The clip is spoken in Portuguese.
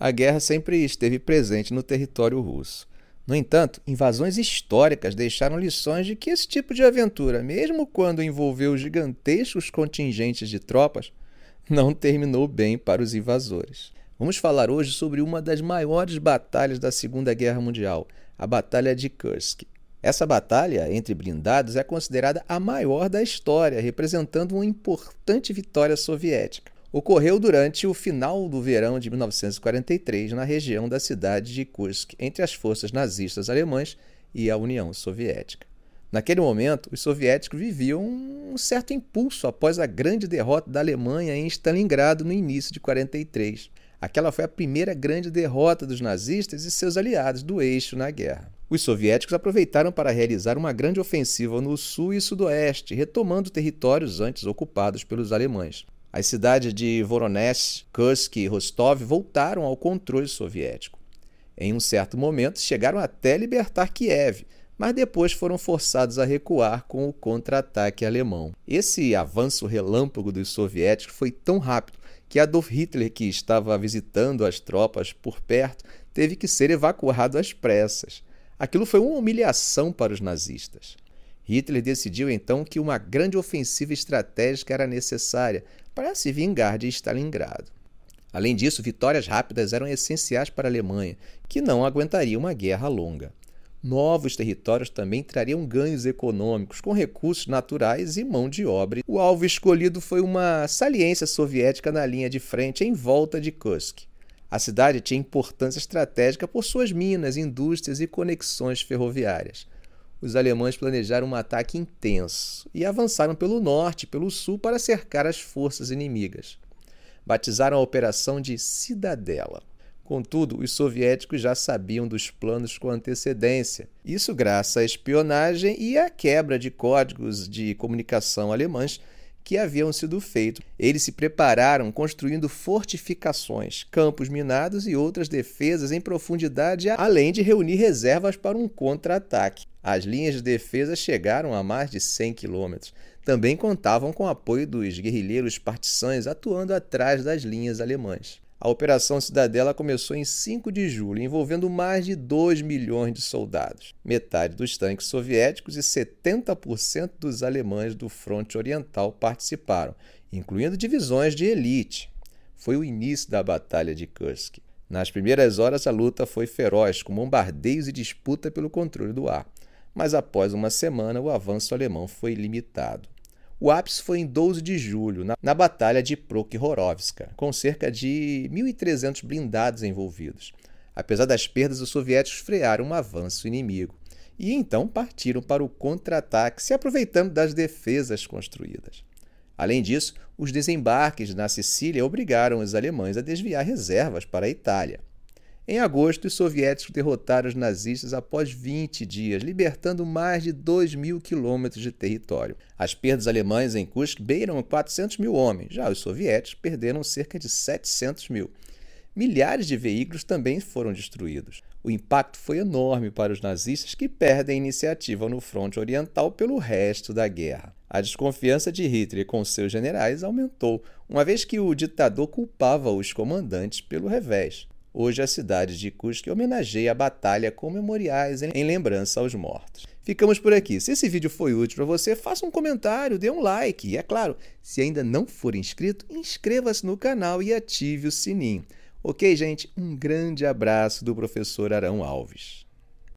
a guerra sempre esteve presente no território russo. No entanto, invasões históricas deixaram lições de que esse tipo de aventura, mesmo quando envolveu gigantescos contingentes de tropas, não terminou bem para os invasores. Vamos falar hoje sobre uma das maiores batalhas da Segunda Guerra Mundial, a Batalha de Kursk. Essa batalha entre blindados é considerada a maior da história, representando uma importante vitória soviética ocorreu durante o final do verão de 1943 na região da cidade de Kursk, entre as forças nazistas alemãs e a União Soviética. Naquele momento, os soviéticos viviam um certo impulso após a grande derrota da Alemanha em Stalingrado no início de 43. Aquela foi a primeira grande derrota dos nazistas e seus aliados do eixo na guerra. Os soviéticos aproveitaram para realizar uma grande ofensiva no sul e sudoeste, retomando territórios antes ocupados pelos alemães. As cidades de Voronezh, Kursk e Rostov voltaram ao controle soviético. Em um certo momento, chegaram até libertar Kiev, mas depois foram forçados a recuar com o contra-ataque alemão. Esse avanço relâmpago dos soviéticos foi tão rápido que Adolf Hitler, que estava visitando as tropas por perto, teve que ser evacuado às pressas. Aquilo foi uma humilhação para os nazistas. Hitler decidiu então que uma grande ofensiva estratégica era necessária para se vingar de Stalingrado. Além disso, vitórias rápidas eram essenciais para a Alemanha, que não aguentaria uma guerra longa. Novos territórios também trariam ganhos econômicos, com recursos naturais e mão de obra. O alvo escolhido foi uma saliência soviética na linha de frente em volta de Kursk. A cidade tinha importância estratégica por suas minas, indústrias e conexões ferroviárias os alemães planejaram um ataque intenso e avançaram pelo norte e pelo sul para cercar as forças inimigas. Batizaram a operação de Cidadela. Contudo, os soviéticos já sabiam dos planos com antecedência, isso graças à espionagem e à quebra de códigos de comunicação alemães que haviam sido feitos. Eles se prepararam construindo fortificações, campos minados e outras defesas em profundidade, além de reunir reservas para um contra-ataque. As linhas de defesa chegaram a mais de 100 quilômetros. Também contavam com o apoio dos guerrilheiros partisães atuando atrás das linhas alemãs. A Operação Cidadela começou em 5 de julho, envolvendo mais de 2 milhões de soldados, metade dos tanques soviéticos e 70% dos alemães do fronte oriental participaram, incluindo divisões de elite. Foi o início da Batalha de Kursk. Nas primeiras horas, a luta foi feroz, com bombardeios e disputa pelo controle do ar. Mas após uma semana, o avanço alemão foi limitado. O ápice foi em 12 de julho, na, na Batalha de Prokhorovska, com cerca de 1.300 blindados envolvidos. Apesar das perdas, os soviéticos frearam um avanço inimigo e então partiram para o contra-ataque, se aproveitando das defesas construídas. Além disso, os desembarques na Sicília obrigaram os alemães a desviar reservas para a Itália. Em agosto, os soviéticos derrotaram os nazistas após 20 dias, libertando mais de 2 mil quilômetros de território. As perdas alemãs em Kursk beiram 400 mil homens, já os soviéticos perderam cerca de 700 mil. Milhares de veículos também foram destruídos. O impacto foi enorme para os nazistas que perdem a iniciativa no fronte oriental pelo resto da guerra. A desconfiança de Hitler com seus generais aumentou, uma vez que o ditador culpava os comandantes pelo revés. Hoje a cidade de Cusco homenageia a batalha com memoriais em lembrança aos mortos. Ficamos por aqui. Se esse vídeo foi útil para você, faça um comentário, dê um like. E é claro, se ainda não for inscrito, inscreva-se no canal e ative o sininho. Ok, gente? Um grande abraço do professor Arão Alves.